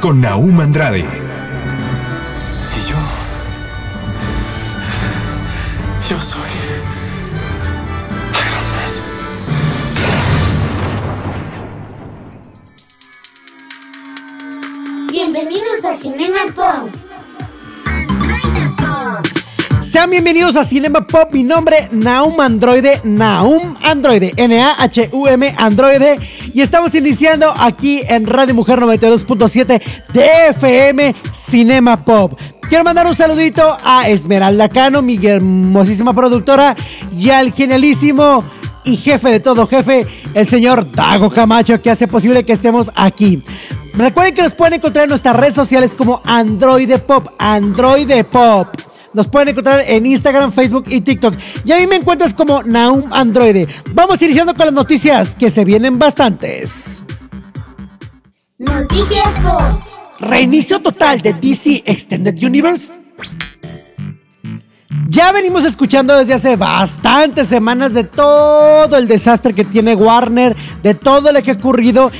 Con Naum Andrade, Y yo. Yo soy. Bienvenidos a Cinema Pop. Mi nombre, Naum Androide. Naum Androide. N-A-H-U-M Androide. Y estamos iniciando aquí en Radio Mujer 92.7 de FM Cinema Pop. Quiero mandar un saludito a Esmeralda Cano, mi hermosísima productora, y al genialísimo y jefe de todo jefe, el señor Dago Camacho, que hace posible que estemos aquí. Recuerden que nos pueden encontrar en nuestras redes sociales como Androide Pop, Androide Pop. Nos pueden encontrar en Instagram, Facebook y TikTok. Y a mí me encuentras como Naum Androide. Vamos iniciando con las noticias, que se vienen bastantes. Noticias Pop. Reinicio total de DC Extended Universe. Ya venimos escuchando desde hace bastantes semanas de todo el desastre que tiene Warner, de todo lo que ha ocurrido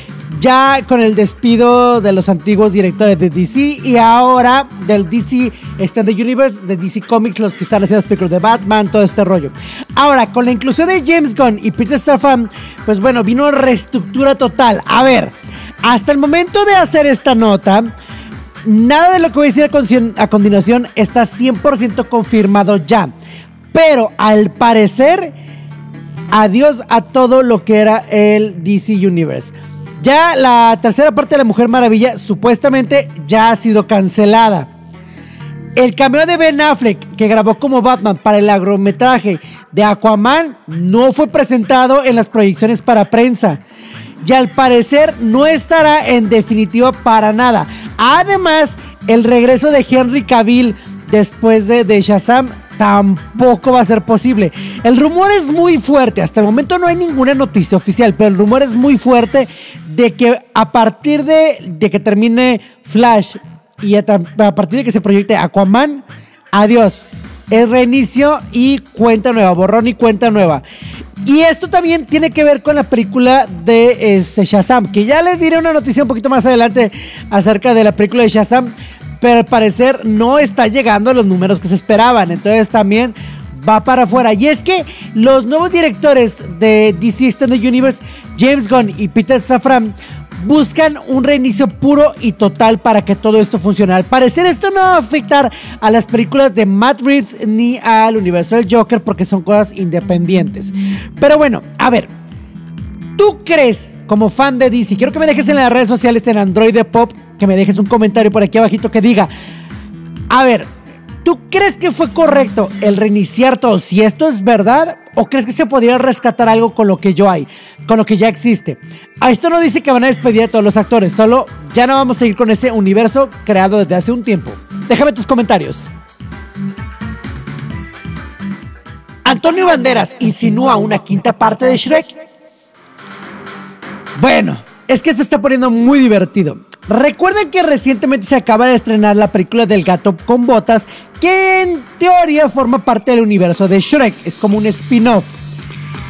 ya con el despido de los antiguos directores de DC y ahora del DC Extended Universe, de DC Comics, los que están haciendo las de Batman, todo este rollo. Ahora, con la inclusión de James Gunn y Peter Safran, pues bueno, vino reestructura total. A ver, hasta el momento de hacer esta nota, Nada de lo que voy a decir a a continuación está 100% confirmado ya. Pero al parecer, adiós a todo lo que era el DC Universe. Ya la tercera parte de la Mujer Maravilla supuestamente ya ha sido cancelada. El cameo de Ben Affleck que grabó como Batman para el largometraje de Aquaman no fue presentado en las proyecciones para prensa. Y al parecer no estará en definitiva para nada. Además, el regreso de Henry Cavill después de, de Shazam tampoco va a ser posible. El rumor es muy fuerte. Hasta el momento no hay ninguna noticia oficial, pero el rumor es muy fuerte de que a partir de, que termine Flash y a partir de que se proyecte Aquaman, adiós. Es reinicio y cuenta nueva, borrón y cuenta nueva. Y esto también tiene que ver con la película de este, Shazam, que ya les diré una noticia un poquito más adelante acerca de la película de Shazam, pero al parecer no está llegando a los números que se esperaban. Entonces también va para afuera. Y es que los nuevos directores de DC Extended Universe, James Gunn y Peter Safran, buscan un reinicio puro y total para que todo esto funcione. Al parecer esto no va a afectar a las películas de Matt Reeves ni al universo del Joker porque son cosas independientes. Pero bueno, a ver. ¿Tú crees, como fan de DC, quiero que me dejes en las redes sociales en Android de Pop, que me dejes un comentario por aquí abajito que diga, a ver, ¿tú crees que fue correcto el reiniciar todo? Si esto es verdad, ¿o crees que se podría rescatar algo con lo que yo hay, con lo que ya existe? A esto no dice que van a despedir a todos los actores, solo ya no vamos a seguir con ese universo creado desde hace un tiempo. Déjame tus comentarios. Antonio Banderas insinúa una quinta parte de Shrek. Bueno, es que se está poniendo muy divertido. Recuerden que recientemente se acaba de estrenar la película del gato con botas, que en teoría forma parte del universo de Shrek, es como un spin-off.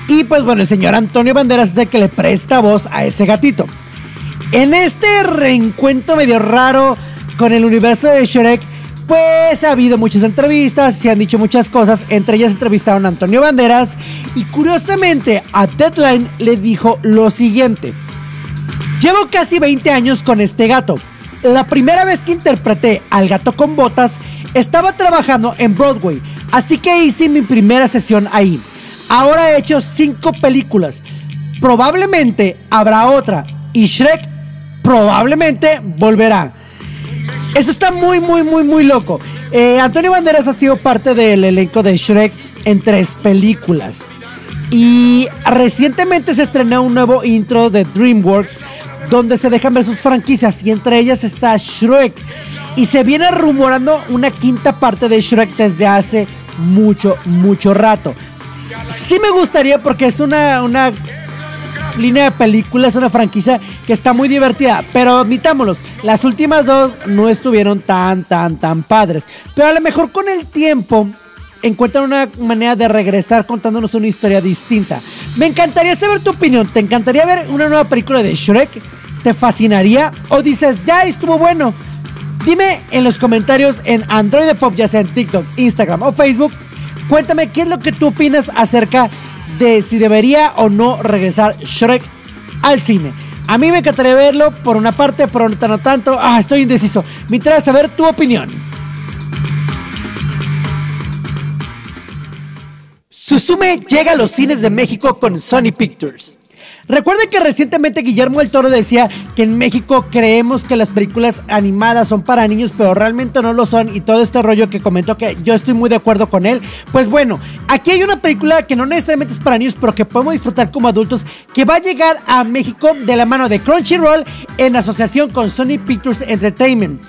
Y pues bueno, el señor Antonio Banderas es el que le presta voz a ese gatito. En este reencuentro medio raro con el universo de Shrek, pues ha habido muchas entrevistas, se han dicho muchas cosas, entre ellas entrevistaron a Antonio Banderas y curiosamente a Deadline le dijo lo siguiente. Llevo casi 20 años con este gato. La primera vez que interpreté al gato con botas estaba trabajando en Broadway, así que hice mi primera sesión ahí. Ahora he hecho 5 películas. Probablemente habrá otra y Shrek probablemente volverá. Eso está muy, muy, muy, muy loco. Eh, Antonio Banderas ha sido parte del elenco de Shrek en tres películas. Y recientemente se estrenó un nuevo intro de DreamWorks donde se dejan ver sus franquicias y entre ellas está Shrek. Y se viene rumorando una quinta parte de Shrek desde hace mucho, mucho rato. Sí me gustaría porque es una, una línea de películas, una franquicia que está muy divertida. Pero admitámoslos, las últimas dos no estuvieron tan, tan, tan padres. Pero a lo mejor con el tiempo encuentran una manera de regresar contándonos una historia distinta. Me encantaría saber tu opinión. ¿Te encantaría ver una nueva película de Shrek? ¿Te fascinaría? ¿O dices, ya estuvo bueno? Dime en los comentarios en Android Pop, ya sea en TikTok, Instagram o Facebook. Cuéntame qué es lo que tú opinas acerca de si debería o no regresar Shrek al cine. A mí me encantaría verlo por una parte, por otra no tanto. Ah, estoy indeciso. Me interesa saber tu opinión. Susume llega a los cines de México con Sony Pictures. Recuerden que recientemente Guillermo el Toro decía que en México creemos que las películas animadas son para niños, pero realmente no lo son y todo este rollo que comentó que yo estoy muy de acuerdo con él. Pues bueno, aquí hay una película que no necesariamente es para niños, pero que podemos disfrutar como adultos, que va a llegar a México de la mano de Crunchyroll en asociación con Sony Pictures Entertainment.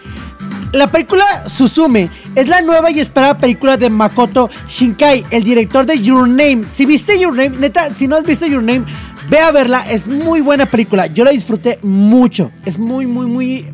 La película Susume es la nueva y esperada película de Makoto Shinkai, el director de Your Name. Si viste Your Name, neta, si no has visto Your Name, ve a verla. Es muy buena película. Yo la disfruté mucho. Es muy, muy, muy.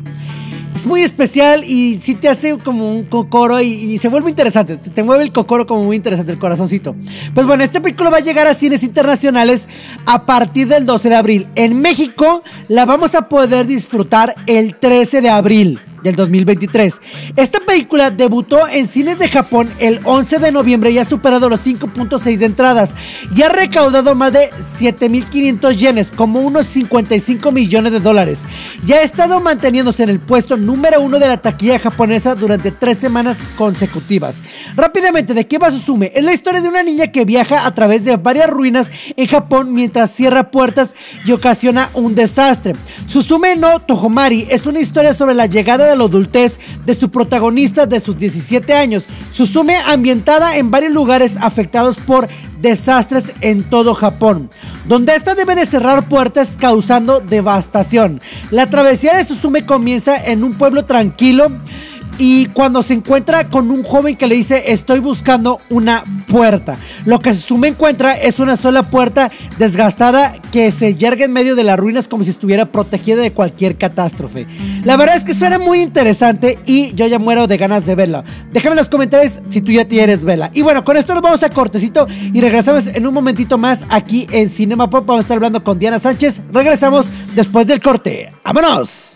Es muy especial y sí te hace como un cocoro y, y se vuelve interesante. Te, te mueve el cocoro como muy interesante, el corazoncito. Pues bueno, esta película va a llegar a cines internacionales a partir del 12 de abril. En México la vamos a poder disfrutar el 13 de abril del 2023. Esta película debutó en cines de Japón el 11 de noviembre y ha superado los 5.6 de entradas y ha recaudado más de 7.500 yenes, como unos 55 millones de dólares. Y ha estado manteniéndose en el puesto número uno de la taquilla japonesa durante tres semanas consecutivas. Rápidamente, ¿de qué va Susume? Es la historia de una niña que viaja a través de varias ruinas en Japón mientras cierra puertas y ocasiona un desastre. Susume no Tohomari es una historia sobre la llegada de la adultez de su protagonista de sus 17 años. Susume ambientada en varios lugares afectados por desastres en todo Japón, donde esta debe de cerrar puertas causando devastación. La travesía de Susume comienza en un pueblo tranquilo y cuando se encuentra con un joven que le dice estoy buscando una puerta. Lo que Susume encuentra es una sola puerta desgastada que se yerga en medio de las ruinas como si estuviera protegida de cualquier catástrofe. La verdad es que suena muy interesante y yo ya muero de ganas de verla. Déjame en los comentarios si tú ya tienes vela. Y bueno, con esto nos vamos a cortecito y regresamos en un momentito más aquí en Cinema Pop. Vamos a estar hablando con Diana Sánchez. Regresamos después del corte. ¡Vámonos!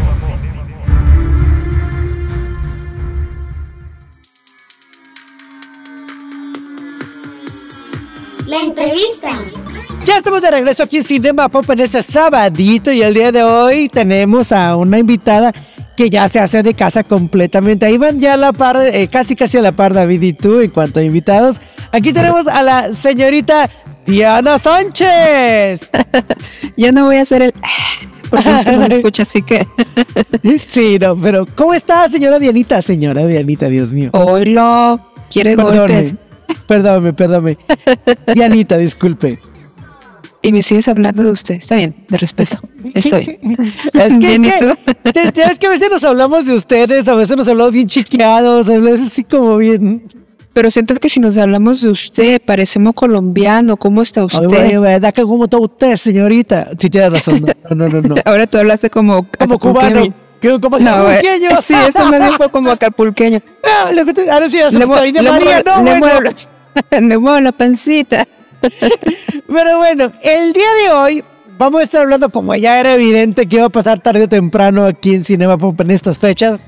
La entrevista. Ya estamos de regreso aquí en Cinema Pop en este sabadito y el día de hoy tenemos a una invitada que ya se hace de casa completamente. Ahí van ya a la par, eh, casi casi a la par David y tú en cuanto a invitados. Aquí tenemos a la señorita Diana Sánchez. Yo no voy a hacer el... Porque no se me escucha, así que... Sí, no, pero ¿cómo está señora Dianita? Señora Dianita, Dios mío. Oilo, quiere golpes. Perdóname, perdóname. Dianita, disculpe. Y me sigues hablando de usted. Está bien, de respeto. Estoy. Es que, Bien, ¿y es, que, te- te- es que a veces nos hablamos de ustedes, a veces nos hablamos bien chiqueados, a veces así como bien. Pero siento que si nos hablamos de usted, parecemos colombiano. ¿Cómo está usted? ¿verdad que cómo está usted, señorita? Sí, tiene razón. No, no, no, no. no. Ahora tú hablaste como Como cubano. Acapulqueño. que- Como No, pequeño. sí, eso me dijo como acapulqueño. Ah, lo que tú- ahora sí, me está viniendo le María, no, le bueno. muevo- le muevo la pancita. Pero bueno, el día de hoy vamos a estar hablando, como ya era evidente que iba a pasar tarde o temprano aquí en Cinema Pop en estas fechas.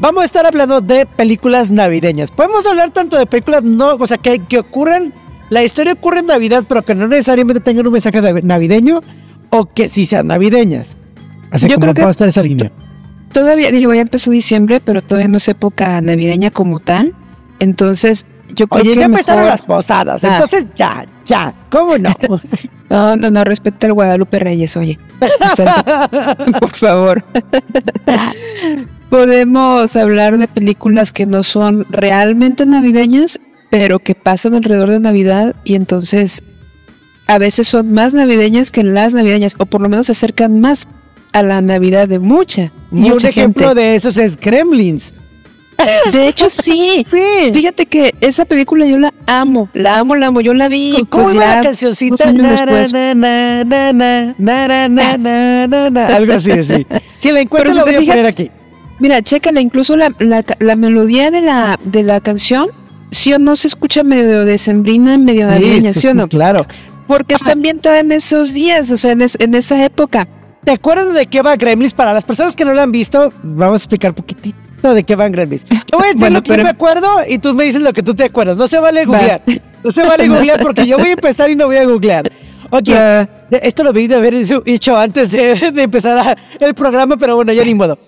Vamos a estar hablando de películas navideñas. Podemos hablar tanto de películas, no, o sea, que, que ocurren, la historia ocurre en Navidad, pero que no necesariamente tengan un mensaje nav- navideño o que sí sean navideñas. Así Yo como creo que- vamos a estar esa línea. Todavía, digo, ya empezó diciembre, pero todavía no es época navideña como tal. Entonces, yo creo Oye, que ya mejor... empezaron las posadas, Ah. entonces ya, ya, ¿cómo no? No, no, no, respeta al Guadalupe Reyes, oye. Por favor. Podemos hablar de películas que no son realmente navideñas, pero que pasan alrededor de Navidad y entonces a veces son más navideñas que las navideñas, o por lo menos se acercan más a la Navidad de mucha. y un ejemplo de esos es Kremlins. De hecho, sí. sí. Fíjate que esa película yo la amo, la amo, la amo, yo la vi. ¿Cómo pues la cancioncita? Algo así, así. Si la encuentro, la voy a poner aquí. Mira, chécala, incluso la, la, melodía de la, de la canción, sí o no se escucha medio decembrina, medio navideña, sí, sí, sí, o no? Claro. Porque está ah. ambientada en esos días, o sea, en, es, en esa época. ¿Te acuerdas de qué va Gremlins? Para las personas que no lo han visto, vamos a explicar un poquitito de qué van Gremlins. Te voy a decir Bueno, lo que yo pero- me acuerdo y tú me dices lo que tú te acuerdas. No se vale Va. googlear. No se vale googlear porque yo voy a empezar y no voy a googlear. Ok, Va. de- esto lo debí de haber hecho- hecho antes de, de empezar a- el programa, pero bueno, ya ni modo.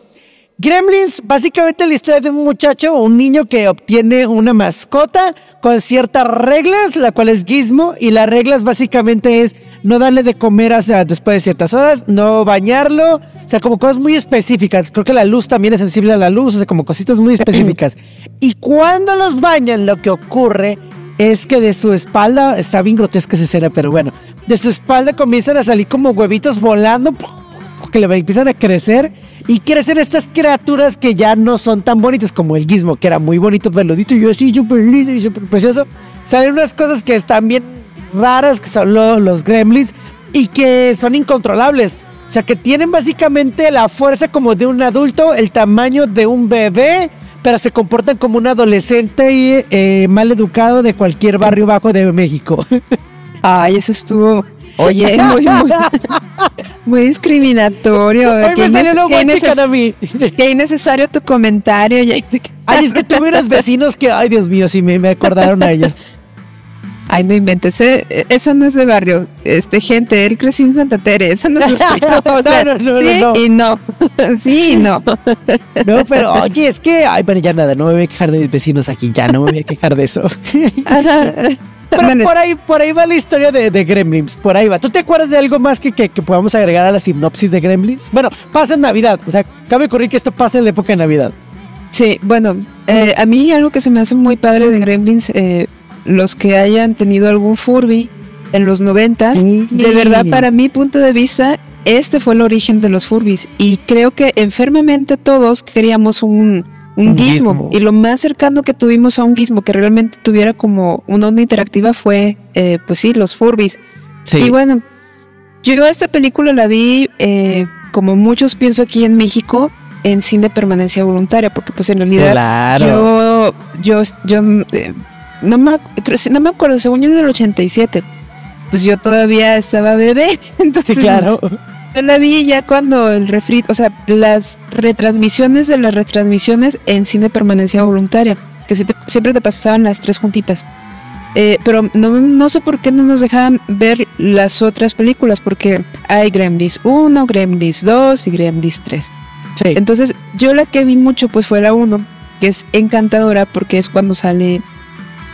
Gremlins, básicamente la historia de un muchacho o un niño que obtiene una mascota con ciertas reglas, la cual es Gizmo, y las reglas básicamente es no darle de comer hacia después de ciertas horas, no bañarlo, o sea, como cosas muy específicas. Creo que la luz también es sensible a la luz, o sea, como cositas muy específicas. Y cuando los bañan, lo que ocurre es que de su espalda, está bien grotesca esa escena, pero bueno, de su espalda comienzan a salir como huevitos volando que le empiezan a crecer y crecen estas criaturas que ya no son tan bonitas como el gizmo, que era muy bonito, peludito y yo así, súper lindo y súper precioso. Salen unas cosas que están bien raras, que son lo- los gremlins y que son incontrolables. O sea, que tienen básicamente la fuerza como de un adulto, el tamaño de un bebé, pero se comportan como un adolescente y, eh, mal educado de cualquier barrio bajo de México. Ay, eso estuvo. Oye, muy, muy, muy discriminatorio. Hoy Qué me salió qué inneces- a mí. Qué innecesario tu comentario. Ay, es que tuve unos vecinos que, ay Dios mío, sí me, me acordaron a ellos. Ay, no inventes. eh, Eso no es de barrio. Este, gente, él creció en Santa Tere. Eso no es de barrio. O sea, No, no, no, sí y no. sí y no. No, pero oye, es que, ay, bueno, ya nada, no me voy a quejar de mis vecinos aquí, ya no me voy a quejar de eso. Pero por ahí, por ahí va la historia de, de Gremlins, por ahí va. ¿Tú te acuerdas de algo más que, que, que podamos agregar a la sinopsis de Gremlins? Bueno, pasa en Navidad, o sea, cabe ocurrir que esto pasa en la época de Navidad. Sí, bueno, eh, a mí algo que se me hace muy padre de Gremlins, eh, los que hayan tenido algún Furby en los noventas, Sí. de verdad, para mi punto de vista, este fue el origen de los Furbis. Y creo que enfermamente todos queríamos un, un, Un gizmo. gizmo. Y lo más cercano que tuvimos a un gizmo que realmente tuviera como una onda interactiva fue, eh, pues sí, los Furbis. Y bueno, yo esta película la vi, eh, como muchos pienso aquí en México, en cine permanencia voluntaria, porque pues en realidad claro. yo, yo, yo eh, no, me, creo- no me acuerdo, según yo del 87, pues yo todavía estaba bebé, entonces sí, claro. yo la vi ya cuando el refrito, o sea, las retransmisiones de las retransmisiones en cine permanencia voluntaria, que siempre, siempre te pasaban las tres juntitas. Eh, pero no, no sé por qué no nos dejaban ver las otras películas, porque hay Gremlins 1, Gremlins 2 y Gremlins 3. Sí. Entonces, yo la que vi mucho pues fue la 1, que es encantadora porque es cuando sale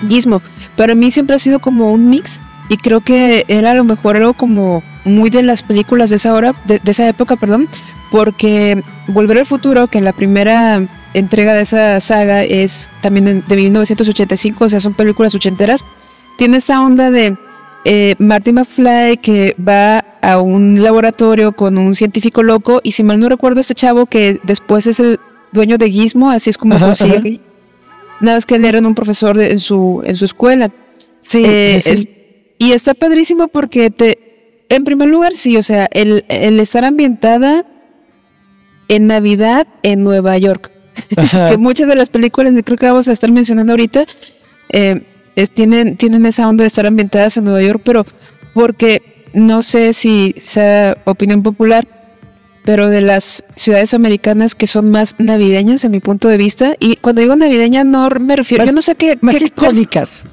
Gizmo. Para mí siempre ha sido como un mix y creo que era a lo mejor algo como muy de las películas de esa hora, de, de esa época, perdón, porque Volver al Futuro, que la primera entrega de esa saga es también en- de 1985, o sea, son películas ochenteras, tiene esta onda de eh, Marty McFly que va a un laboratorio con un científico loco y si mal no recuerdo este chavo que después es el dueño de Gizmo, así es como Ajá, consigue. ajá. Nada más que él era un profesor de- en su en su escuela. Sí, Eh, sí, es- y está padrísimo porque te, en primer lugar, sí, o sea, el, el estar ambientada en Navidad en Nueva York. Que muchas de las películas que creo que vamos a estar mencionando ahorita eh, es- tienen, tienen esa onda de estar ambientadas en Nueva York, pero porque no sé si sea opinión popular, pero de las ciudades americanas que son más navideñas en mi punto de vista, y cuando digo navideña no me refiero, Más- yo no sé qué, Más qué- icónicas.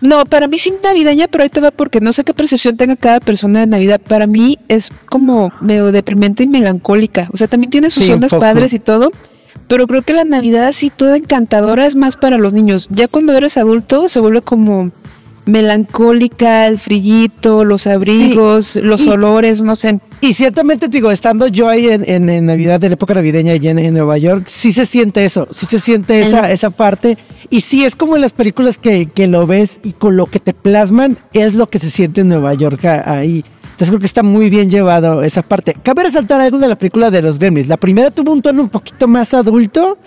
no, para mí sí navideña, pero ahí te va porque no sé qué percepción tenga cada persona de Navidad. Para mí es como medio deprimente y melancólica. O sea, también tiene sus Sí, ondas padres y todo, pero creo que la Navidad así toda encantadora es más para los niños. Ya cuando eres adulto se vuelve como melancólica, el frillito, los abrigos, los y- olores, no sé. Y ciertamente, digo, estando yo ahí en, en- en Navidad, en época navideña allí en, en Nueva York, sí se siente eso, sí se siente esa, esa parte. Y sí, es como en las películas que, que lo ves y con lo que te plasman, es lo que se siente en Nueva York ahí. Entonces creo que está muy bien llevado esa parte. Cabe resaltar algo de la película de los Gremlins. La primera tuvo un tono un poquito más adulto,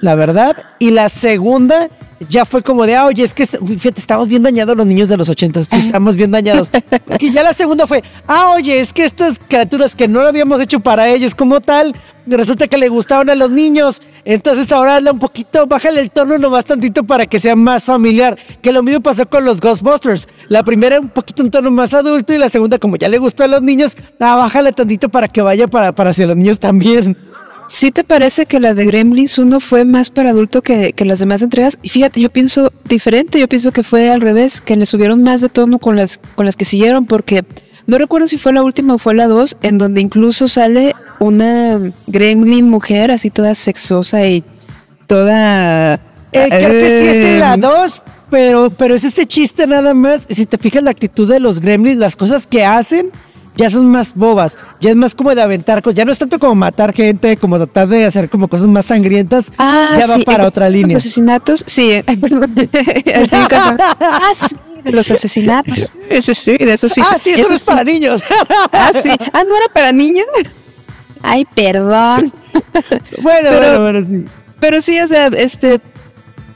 la verdad. Y la segunda ya fue como de, ah, oye, es que fíjate, estamos bien dañados los niños de los ochentas, estamos bien dañados. Y ya la segunda fue, ah, oye, es que estas criaturas que no lo habíamos hecho para ellos como tal, resulta que le gustaban a los niños. Entonces ahora hazle un poquito, bájale el tono nomás tantito para que sea más familiar. Que lo mismo pasó con los Ghostbusters. La primera un poquito un tono más adulto y la segunda, como ya le gustó a los niños, ah, bájale tantito para que vaya para, para hacia los niños también. ¿Sí te parece que la de Gremlins 1 fue más para adulto que, que las demás entregas? Y fíjate, yo pienso diferente, yo pienso que fue al revés, que le subieron más de tono con las, con las que siguieron, porque no recuerdo si fue la última o fue la 2, en donde incluso sale una Gremlin mujer así toda sexosa y toda... Eh, creo que sí es en la eh, 2, pero, pero es ese chiste nada más. Si te fijas la actitud de los gremlins, las cosas que hacen ya son más bobas. Ya es más como de aventar cosas. Ya no es tanto como matar gente, como tratar de hacer como cosas más sangrientas. Ah, ya va sí, para eh, otra línea. Los asesinatos, sí, ay, perdón. Así, ah, sí, de los asesinatos. Ese sí, de eso sí. ah, sí, eso es para niños. Ah, sí. Ah, no era para niños. Ay, perdón. bueno, Pero- bueno, bueno, sí. Pero sí, o sea, este.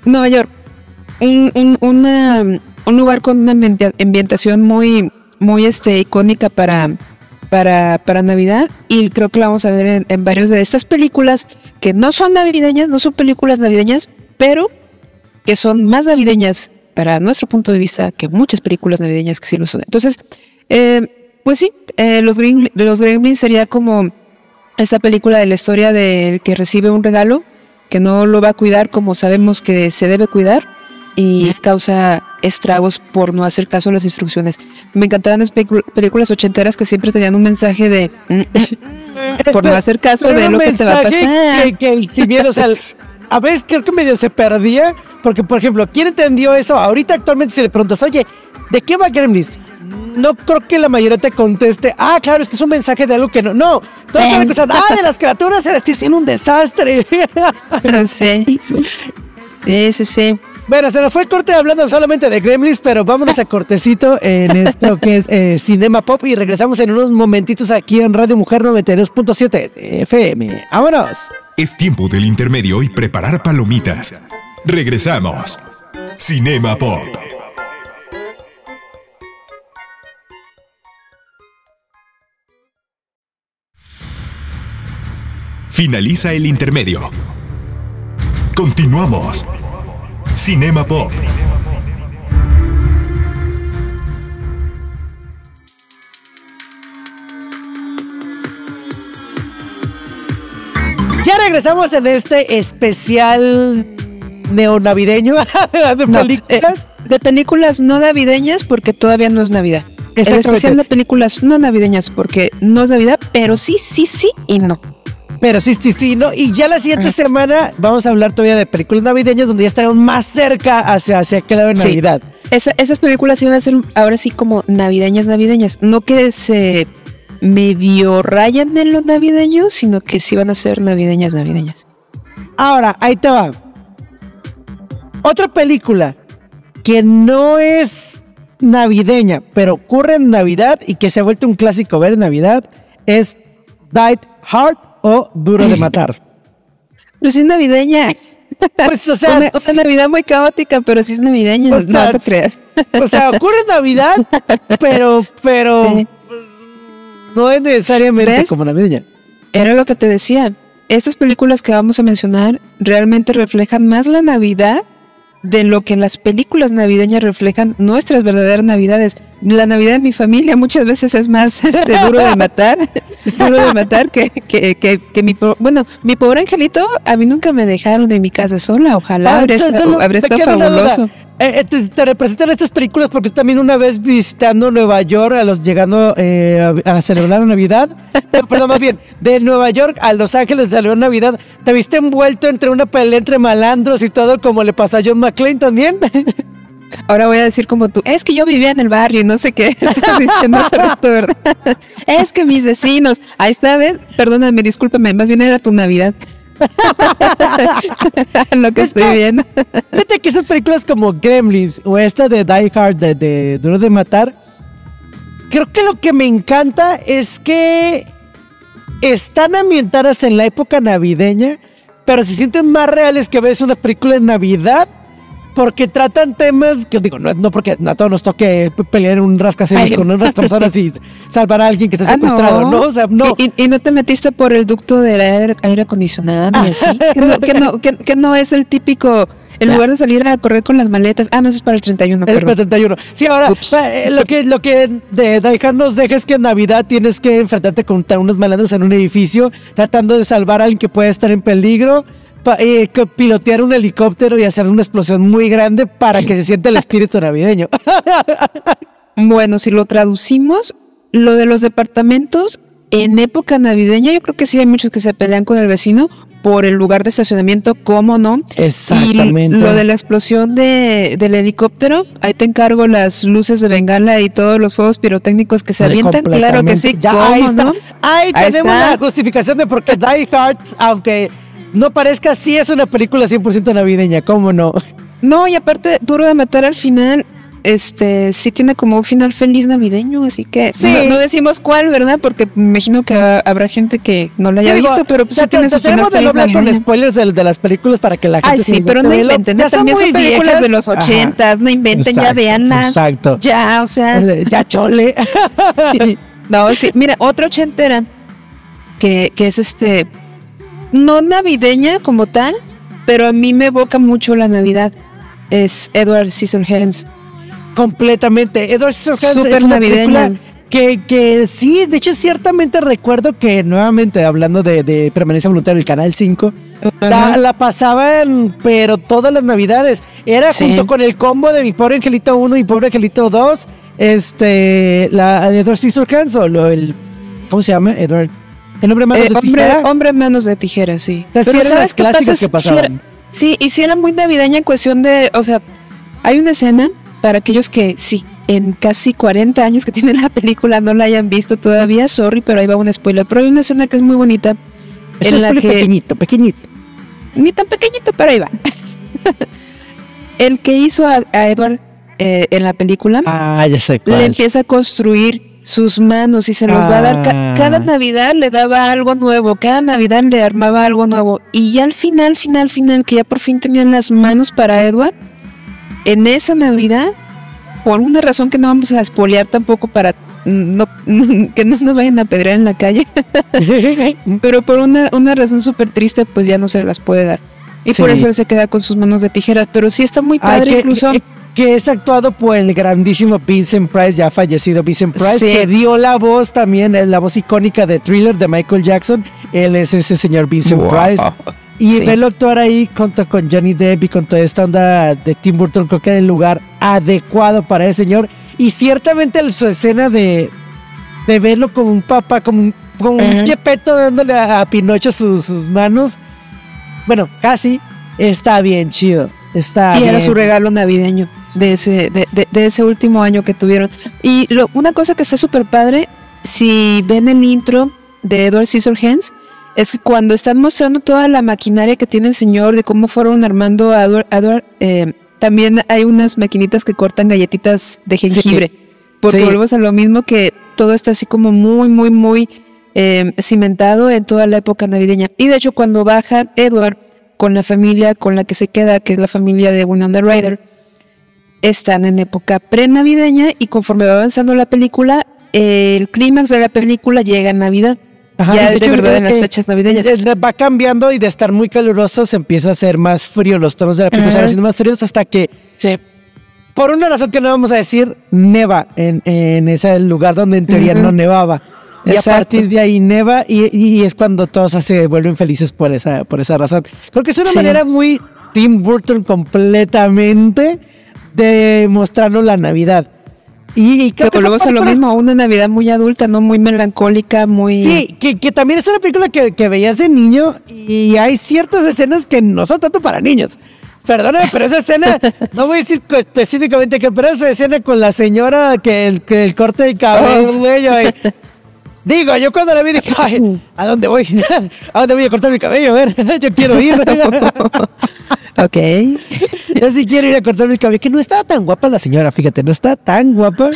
Nueva York. Un, un, una- un lugar con una ambienta- ambientación muy, muy este, icónica para, para, para Navidad. Y creo que la vamos a ver en, en varios de estas películas que no son navideñas, no son películas navideñas, pero que son más navideñas para nuestro punto de vista que muchas películas navideñas que sí lo son. Entonces, eh, pues sí, eh, los, Green, los Gremlins sería como esta película de la historia del que recibe un regalo que no lo va a cuidar como sabemos que se debe cuidar y causa estragos por no hacer caso a las instrucciones. Me encantaban las películas ochenteras que siempre tenían un mensaje de por no hacer caso era lo que te va a pasar. Que, que el cimiento, o sea, el- a veces creo que medio se perdía, porque por ejemplo, ¿quién entendió eso? Ahorita actualmente si le preguntas, oye, ¿de qué va Gremlins? No creo que la mayoría te conteste, ah, claro, es que es un mensaje de algo que no. No, todos van a pensar, ah, de las criaturas, estoy siendo un desastre. sí. sí, sí, sí. Bueno, se nos fue el corte hablando solamente de Gremlins, pero vámonos a cortecito en esto que es eh, Cinema Pop y regresamos en unos momentitos aquí en Radio Mujer 92.7 de FM. ¡Vámonos! Es tiempo del intermedio y preparar palomitas. Regresamos. Cinema Pop. Finaliza el intermedio. Continuamos. Cinema Pop. Ya regresamos en este especial neonavideño de No, películas. eh, de películas no navideñas porque todavía no es Navidad. El especial de películas no navideñas porque no es Navidad, pero sí, sí, sí y no. Pero sí, sí, sí, ¿no? Y ya la siguiente semana vamos a hablar todavía de películas navideñas donde ya estaremos más cerca hacia, hacia de Sí. Navidad. Esa- esas películas iban a ser ahora sí como navideñas, navideñas. No que se medio rayan en lo navideño, sino que sí van a ser navideñas, navideñas. Ahora, ahí te va. Otra película que no es navideña, pero ocurre en Navidad y que se ha vuelto un clásico ver en Navidad es Died Hard o Duro de Matar. Pero sí es navideña. Pues, o sea, una, una Navidad muy caótica, pero sí es navideña. No sea, te creas. O sea, ocurre Navidad, pero, pero Sí. pues, no es necesariamente ¿Ves? como navideña. Era lo que te decía. Estas películas que vamos a mencionar realmente reflejan más la Navidad de lo que las películas navideñas reflejan nuestras verdaderas Navidades. La Navidad de mi familia muchas veces es más este, duro de matar, duro de matar que, que, que, que mi bueno, mi pobre angelito a mí nunca me dejaron en mi casa sola. Ojalá Ah, habría estado, habría estado fabuloso. Eh, eh, te, te representan estas películas porque también una vez visitando Nueva York, a los llegando eh, a, celebrar Navidad, eh, perdón, más bien, de Nueva York a Los Ángeles celebrar Navidad, ¿te viste envuelto entre una pelea entre malandros y todo como le pasó a John McClane también? Ahora voy a decir como tú, es que yo vivía en el barrio y no sé qué estás diciendo hace. Es que mis vecinos, ahí está, ¿ves? Perdóname, discúlpame, más bien era tu Navidad. Lo que Es estoy que- viendo. Fíjate que esas películas como Gremlins o esta de Die Hard de, de Duro de Matar, creo que lo que me encanta es que están ambientadas en la época navideña, pero se sienten más reales que ves una película en Navidad. Porque tratan temas que digo, no, no porque a todos nos toque pelear en un rascacielos Ay. con otras personas y salvar a alguien que está Ah, secuestrado, ¿no? O sea, no. Y, no te metiste por el ducto del aire, aire acondicionado y así. Que no, que, no, que- que no es el típico, en lugar de salir a correr con las maletas. Ah, no, eso es para el 31, El perdón. 71. Sí, ahora, eh, lo que, lo que de Hard nos deja es que en Navidad tienes que enfrentarte contra unos malandros en un edificio, tratando de salvar a alguien que puede estar en peligro, eh, pilotear un helicóptero y hacer una explosión muy grande para que se sienta el espíritu navideño. Bueno, si lo traducimos, lo de los departamentos en época navideña, yo creo que sí hay muchos que se pelean con el vecino por el lugar de estacionamiento, ¿cómo no? Exactamente. Y lo de la explosión de, del helicóptero, ahí te encargo las luces de bengala y todos los fuegos pirotécnicos que se avientan, claro que sí, Ya, ¿cómo ahí está. no? Ahí Ahí tenemos está. la justificación de por qué Die Hard, aunque no parezca, sí es una película 100% navideña, ¿cómo no? No, y aparte, Duro de Matar al final, este, sí tiene como un final feliz navideño, así que Sí. no, no decimos cuál, ¿verdad? Porque me imagino que ha- habrá gente que no lo haya digo, visto, pero pues ya sí tiene te- su final feliz con spoilers de, de las películas para que la gente Ay, se sí, pero no inventen, Ya también son películas viejas. de los ochentas, no inventen, ya veanlas. Exacto. Ya, o sea. Ya chole. no, sí, mira, otra ochentera que, que es este, no navideña como tal, pero a mí me evoca mucho la Navidad. Es Edward Scissorhands. Completamente. Edward Scissorhands Súper es una navideña. película que, que sí, de hecho ciertamente recuerdo que nuevamente hablando de, de permanencia voluntaria del Canal 5, la, la pasaban pero todas las navidades. Era Sí. junto con el combo de mi pobre angelito 1 y pobre angelito 2, este, la Edward Scissorhands o lo, el, ¿cómo se llama? Edward. El hombre manos Eh, de hombre, tijera. hombre manos de tijera, sí. O sea, sí Pero eran ¿sabes las pasa? Sí era-. Sí, y sí era muy navideña en cuestión de, o sea, hay una escena para aquellos que sí, en casi 40 años que tienen la película no la hayan visto todavía, sorry, pero ahí va un spoiler. Pero hay una escena que es muy bonita. En es la peli que- pequeñito, pequeñito. Ni tan pequeñito, pero ahí va. El que hizo a, a Edward eh, en la película Ah, ya sé le cuál. empieza a construir sus manos y se los va a dar. ca- Ah. cada Navidad le daba algo nuevo, cada Navidad le armaba algo nuevo. Y ya al final, final, final, que ya por fin tenían las manos para Edward, en esa Navidad, por una razón que no vamos a espolear tampoco para no, que no nos vayan a pedrear en la calle, pero por una, una razón súper triste, pues ya no se las puede dar. Y por eso él se queda con sus manos de tijeras. Pero sí está muy Ay, padre, que, incluso. que- que es actuado por el grandísimo Vincent Price, ya fallecido Vincent Price, Sí. que dio la voz también, eh, la voz icónica de Thriller de Michael Jackson. Él es ese señor Vincent Wow. Price. Y Sí. verlo actuar ahí junto con Johnny Depp y con toda esta onda de Tim Burton, creo que era el lugar adecuado para ese señor. Y ciertamente su escena de, de verlo como un papá, como un, como un Ajá. Gepetto dándole a, a Pinocho sus, sus manos. Bueno, casi. Está bien chido. Está Y era su regalo navideño de ese, de, de- de ese último año que tuvieron. Y lo, una cosa que está súper padre, si ven el intro de Edward Scissorhands, es que cuando están mostrando toda la maquinaria que tiene el señor, de cómo fueron armando a Edward, Edward, eh, también hay unas maquinitas que cortan galletitas de jengibre. Porque Sí. volvemos a lo mismo que todo está así como muy, muy, muy eh, cimentado en toda la época navideña. Y de hecho, cuando baja Edward con la familia con la que se queda, que es la familia de Winona Ryder, están en época prenavideña y conforme va avanzando la película, el clímax de la película llega en Navidad. Ajá, ya de hecho, verdad en las fechas navideñas. Va cambiando y de estar muy caluroso se empieza a hacer más frío. Los tonos de la película se van haciendo más fríos hasta que se. Por una razón que no vamos a decir, neva en, en ese lugar donde en teoría no nevaba. Y a Exacto. partir de ahí neva y, y es cuando todos se vuelven felices por esa, por esa razón. Creo que es una Sí. manera muy Tim Burton completamente de mostrarnos la Navidad. Y, y Que creo que volvemos a lo mismo, una Navidad muy adulta, no muy melancólica, muy... Sí, que, que también es una película que, que veías de niño y hay ciertas escenas que no son tanto para niños. Perdóname, pero esa escena, no voy a decir específicamente qué, pero esa escena con la señora que el, que el corte de cabello. ay. Digo, yo cuando la vi dije, ay, ¿a dónde voy? ¿A dónde voy a cortar mi cabello? A ver, yo quiero ir. Ok. yo sí quiero ir a cortar mi cabello. Que no estaba tan guapa la señora, fíjate, no está tan guapa.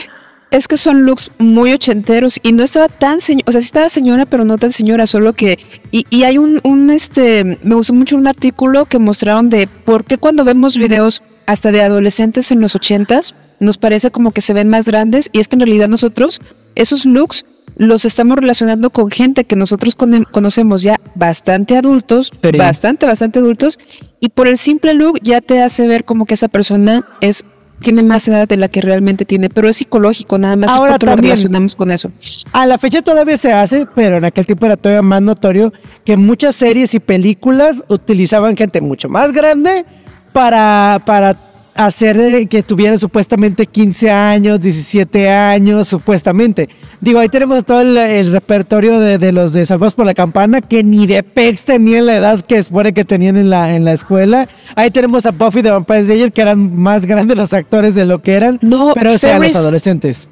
Es que son looks muy ochenteros y no estaba tan señora, o sea, sí estaba señora, pero no tan señora, solo que, y, y hay un, un, este, me gustó mucho un artículo que mostraron de por qué cuando vemos videos hasta de adolescentes en los ochentas, nos parece como que se ven más grandes y es que en realidad nosotros esos looks los estamos relacionando con gente que nosotros cono- conocemos ya bastante adultos, Sí. bastante, bastante adultos, y por el simple look ya te hace ver como que esa persona es tiene más edad de la que realmente tiene, pero es psicológico, nada más Ahora porque lo también- relacionamos con eso. A la fecha todavía se hace, pero en aquel tiempo era todavía más notorio que muchas series y películas utilizaban gente mucho más grande para, para hacer que tuvieran supuestamente 15 años, 17 años, supuestamente. Digo, ahí tenemos todo el, el repertorio de, de los de Salvados por la Campana, que ni de pex tenían la edad que supone que tenían en la, en la escuela. Ahí tenemos a Buffy de Vampire Slayer, que eran más grandes los actores de lo que eran, No, pero o sea, los adolescentes.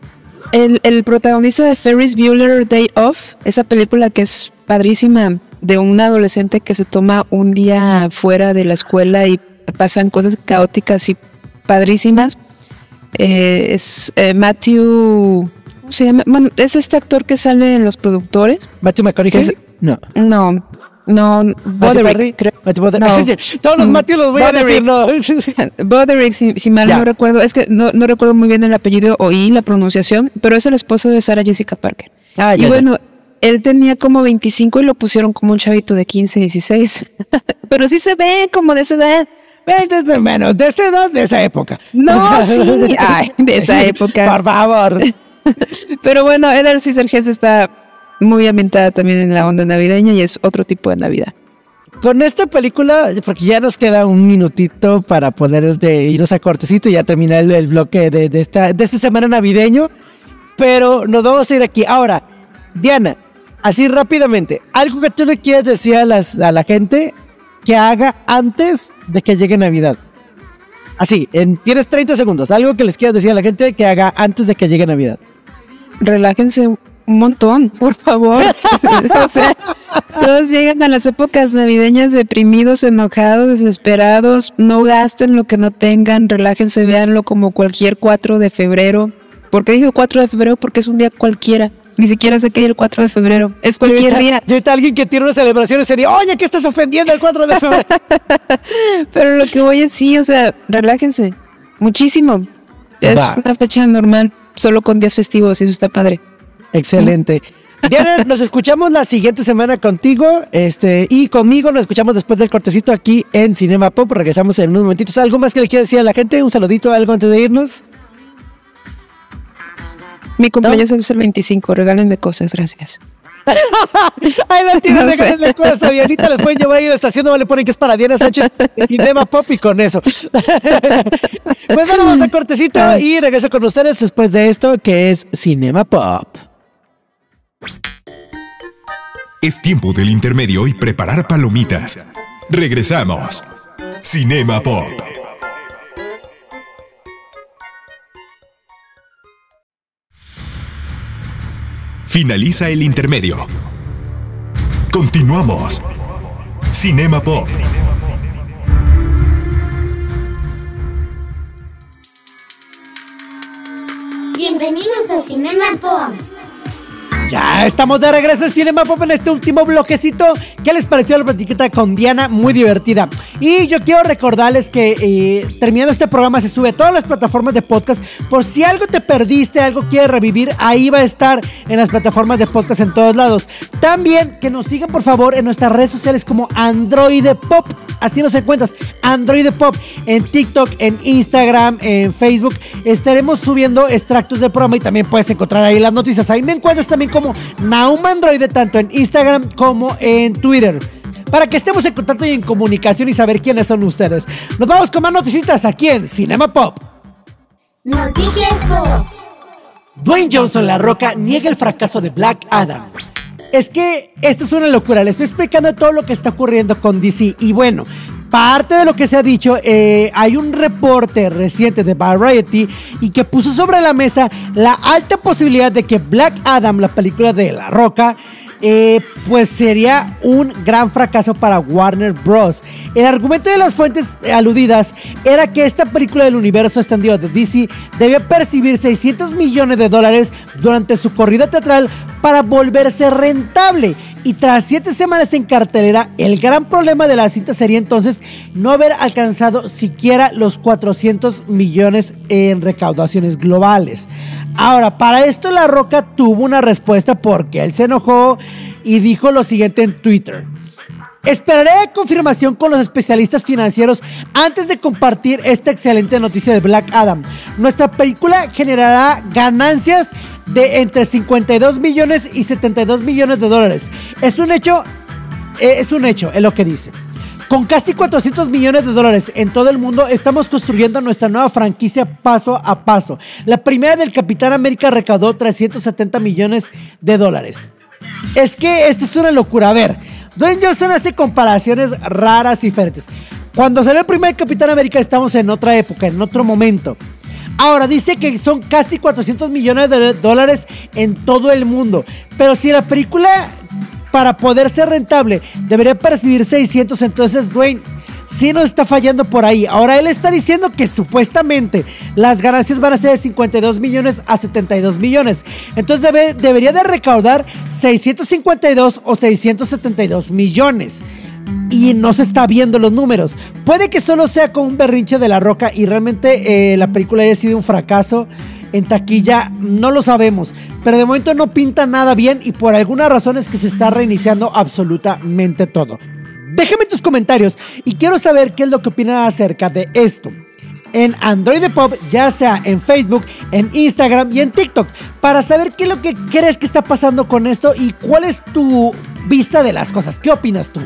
El, el protagonista de Ferris Bueller Day Off, esa película que es padrísima, de un adolescente que se toma un día fuera de la escuela y pasan cosas caóticas y padrísimas. Eh, es eh, Matthew. ¿Cómo se llama? Bueno, es este actor que sale en Los Productores. Matthew McConaughey. No. No, no, Perry. creo. No. Todos los Mm, Matthew los voy a decir, no. Broderick, si, si mal no recuerdo, es que no, no recuerdo muy bien el apellido, oí la pronunciación, pero es el esposo de Sarah Jessica Parker. Ah, y ya, ya. bueno, él tenía como 25 y lo pusieron como un chavito de 15, 16. pero sí se ve como de esa edad. Bueno, de esa edad, de esa época. No, O sea, sí. Ay, de esa época. Por favor. Pero bueno, Edward Scissorhands está muy ambientada también en la onda navideña y es otro tipo de Navidad. Con esta película, porque ya nos queda un minutito para poder de, irnos a cortecito y ya terminar el, el bloque de, de esta, de esta semana navideño. Pero nos vamos a ir aquí. Ahora, Diana, así rápidamente, algo que tú le quieras decir a, las, a la gente que haga antes de que llegue Navidad. Así, en, tienes 30 segundos. Algo que les quieras decir a la gente que haga antes de que llegue Navidad. relájense un montón, por favor. o sea, todos llegan a las épocas navideñas deprimidos, enojados, desesperados. No gasten lo que no tengan, relájense, véanlo como cualquier 4 de febrero. ¿Por qué digo 4 de febrero? Porque es un día cualquiera. Ni siquiera sé que hay el 4 de febrero. Es Y cualquier ahorita- día. Y ahorita alguien que tiene una celebración ese día, oye, ¿qué estás ofendiendo el 4 de febrero? Pero lo que voy es sí, o sea, relájense. Muchísimo. Es Va. una fecha normal, solo con días festivos y eso está padre. Excelente. Diana, nos escuchamos la siguiente semana contigo este, y conmigo. Nos escuchamos después del cortecito aquí en Cinema Pop. Regresamos en unos momentitos. ¿Algo más que le quieras decir a la gente? Un saludito, algo antes de irnos. Mi cumpleaños es el 25, regálenme cosas, gracias. Ahí la tienen, No de cosas. Dianita les pueden llevar ahí a la estación, no le ponen que es para Diana Sánchez Cinema Pop y con eso. pues bueno, vamos a cortecito y regreso con ustedes después de esto que es Cinema Pop. Es tiempo del intermedio y preparar palomitas. Regresamos. Cinema Pop. Finaliza el intermedio. Continuamos. Cinema Pop. Bienvenidos a Cinema Pop. Estamos de regreso en Cinema Pop en este último bloquecito. ¿Qué les pareció la platiquita con Diana? Muy divertida. Y yo quiero recordarles que eh, terminando este programa se sube a todas las plataformas de podcast. Por si algo te perdiste, algo quieres revivir, ahí va a estar en las plataformas de podcast en todos lados. También que nos sigan por favor en nuestras redes sociales como Android Pop. Así nos encuentras, Android Pop, en TikTok, en Instagram, en Facebook. Estaremos subiendo extractos del programa y también puedes encontrar ahí las noticias. Ahí me encuentras también como Naum Android, tanto en Instagram como en Twitter. Para que estemos en contacto y en comunicación y saber quiénes son ustedes. Nos vamos con más noticitas aquí en Cinema Pop. Noticias Pop. Dwayne Johnson La Roca niega el fracaso de Black Adam. Es que esto es una locura, le estoy explicando todo lo que está ocurriendo con DC y bueno, parte de lo que se ha dicho, eh, hay un reporte reciente de Variety y que puso sobre la mesa la alta posibilidad de que Black Adam, la película de La Roca, eh, pues sería un gran fracaso para Warner Bros. El argumento de las fuentes aludidas era que esta película del universo extendido de DC debía percibir 600 millones de dólares durante su corrida teatral para volverse rentable. Y tras siete semanas en cartelera, el gran problema de la cinta sería entonces no haber alcanzado siquiera los 400 millones en recaudaciones globales. Ahora, para esto La Roca tuvo una respuesta porque él se enojó y dijo lo siguiente en Twitter. Esperaré confirmación con los especialistas financieros antes de compartir esta excelente noticia de Black Adam. Nuestra película generará ganancias de entre 52 millones y 72 millones de dólares. Es un hecho, eh, es un hecho, es lo que dice. Con casi 400 millones de dólares en todo el mundo, estamos construyendo nuestra nueva franquicia paso a paso. La primera del Capitán América recaudó 370 millones de dólares. Es que esto es una locura. A ver, Dwayne Johnson hace comparaciones raras y diferentes. Cuando salió el primer Capitán América, estamos en otra época, en otro momento. Ahora dice que son casi 400 millones de dólares en todo el mundo. Pero si la película para poder ser rentable debería percibir 600, entonces Dwayne sí nos está fallando por ahí. Ahora él está diciendo que supuestamente las ganancias van a ser de 52 millones a 72 millones. Entonces debería de recaudar 652 o 672 millones. Y no se está viendo los números. Puede que solo sea con un berrinche de la roca y realmente eh, la película haya sido un fracaso en taquilla, no lo sabemos. Pero de momento no pinta nada bien y por alguna razón es que se está reiniciando absolutamente todo. Déjame tus comentarios y quiero saber qué es lo que opinan acerca de esto. En Android Pop, ya sea en Facebook, en Instagram y en TikTok, para saber qué es lo que crees que está pasando con esto y cuál es tu vista de las cosas. ¿Qué opinas tú?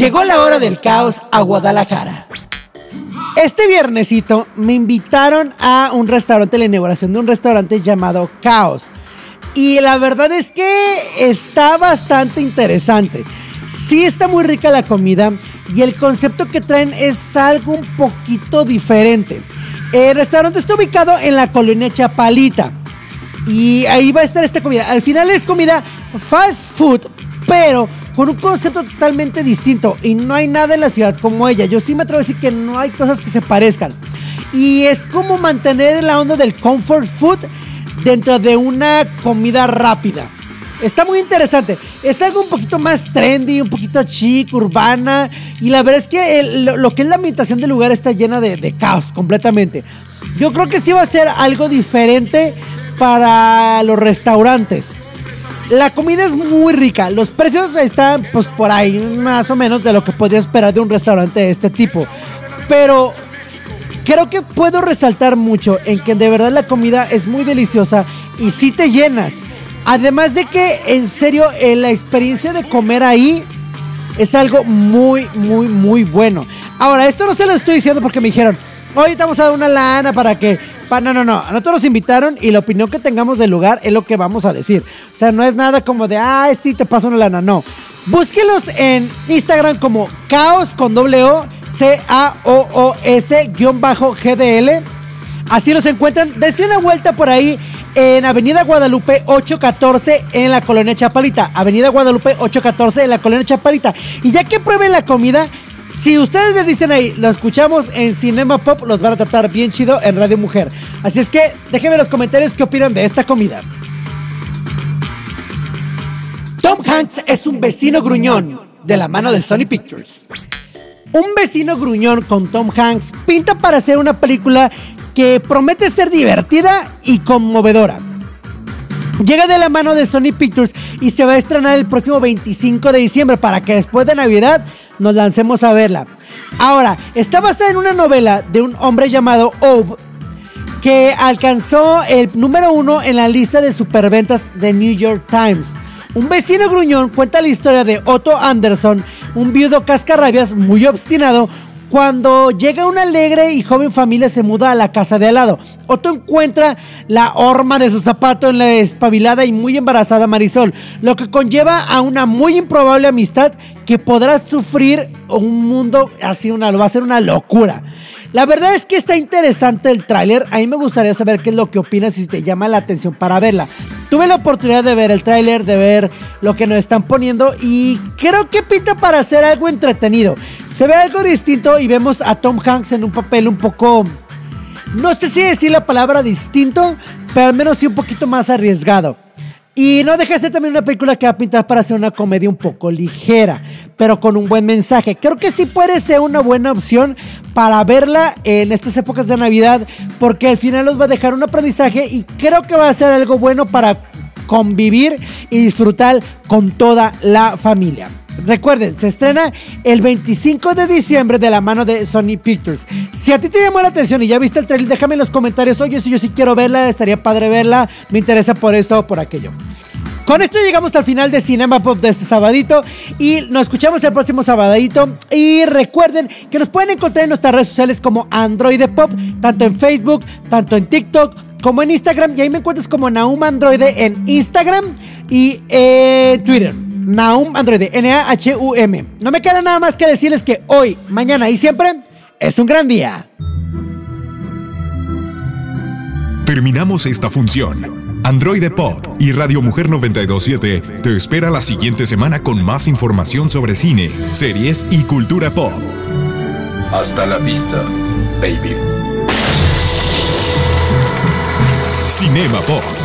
Llegó la hora del caos a Guadalajara. Este viernesito me invitaron a un restaurante, la inauguración de un restaurante llamado Caos. Y la verdad es que está bastante interesante. Sí está muy rica la comida y el concepto que traen es algo un poquito diferente. El restaurante está ubicado en la colonia Chapalita. Y ahí va a estar esta comida. Al final es comida fast food, pero con un concepto totalmente distinto y no hay nada en la ciudad como ella. Yo sí me atrevo a decir que no hay cosas que se parezcan. Y es como mantener la onda del comfort food dentro de una comida rápida. Está muy interesante. Es algo un poquito más trendy, un poquito chic, urbana. Y la verdad es que lo, que es la ambientación del lugar está llena de, de caos completamente. Yo creo que sí va a ser algo diferente para los restaurantes. La comida es muy rica. Los precios están pues por ahí más o menos de lo que podría esperar de un restaurante de este tipo. Pero creo que puedo resaltar mucho en que de verdad la comida es muy deliciosa y sí te llenas. Además de que en serio eh, la experiencia de comer ahí es algo muy, muy, muy bueno. Ahora, esto no se lo estoy diciendo porque me dijeron, hoy te vamos a dar una lana para que no, no, no. A nosotros nos invitaron y la opinión que tengamos del lugar es lo que vamos a decir. O sea, no es nada como de, ay, sí, te paso una lana. No. Búsquelos en Instagram como caos con doble O, C-A-O-O-S, guion bajo GDL. Así los encuentran. Dense una vuelta por ahí en Avenida Guadalupe 814 en la colonia Chapalita. Avenida Guadalupe 814 en la colonia Chapalita. Y ya que prueben la comida, si ustedes les dicen ahí, lo escuchamos en Cinema Pop, los van a tratar bien chido en Radio Mujer. Así es que déjenme en los comentarios qué opinan de esta comida. Tom Hanks es un vecino gruñón de la mano de Sony Pictures. Un vecino gruñón con Tom Hanks pinta para hacer una película que promete ser divertida y conmovedora. Llega de la mano de Sony Pictures y se va a estrenar el próximo 25 de diciembre para que después de Navidad nos lancemos a verla. Ahora, está basada en una novela de un hombre llamado Ove que alcanzó el número uno en la lista de superventas de New York Times. Un vecino gruñón cuenta la historia de Otto Anderson, un viudo cascarrabias muy obstinado, Cuando llega una alegre y joven familia se muda a la casa de al lado, Otto encuentra la horma de su zapato en la espabilada y muy embarazada Marisol, lo que conlleva a una muy improbable amistad que podrá sufrir un mundo así, una, va a ser una locura. La verdad es que está interesante el tráiler. A mí me gustaría saber qué es lo que opinas si te llama la atención para verla. Tuve la oportunidad de ver el tráiler, de ver lo que nos están poniendo y creo que pinta para hacer algo entretenido. Se ve algo distinto y vemos a Tom Hanks en un papel un poco... No sé si decir la palabra distinto, pero al menos sí un poquito más arriesgado. Y no deja de ser también una película que va a pintar para ser una comedia un poco ligera, pero con un buen mensaje. Creo que sí puede ser una buena opción para verla en estas épocas de Navidad, porque al final nos va a dejar un aprendizaje y creo que va a ser algo bueno para convivir y disfrutar con toda la familia. Recuerden, se estrena el 25 de diciembre de la mano de Sony Pictures. Si a ti te llamó la atención y ya viste el trailer, déjame en los comentarios. Oye, si yo sí quiero verla, estaría padre verla. Me interesa por esto o por aquello. Con esto llegamos al final de Cinema Pop de este sabadito y nos escuchamos el próximo sabadito. Y recuerden que nos pueden encontrar en nuestras redes sociales como Android Pop, tanto en Facebook, tanto en TikTok, como en Instagram. Y ahí me encuentras como Naum Androide en Instagram y en Twitter. Naum Androide, N-A-H-U-M. No me queda nada más que decirles que hoy, mañana y siempre es un gran día. Terminamos esta función. Android Pop y Radio Mujer 927 te espera la siguiente semana con más información sobre cine, series y cultura pop. Hasta la vista, baby. Cinema Pop.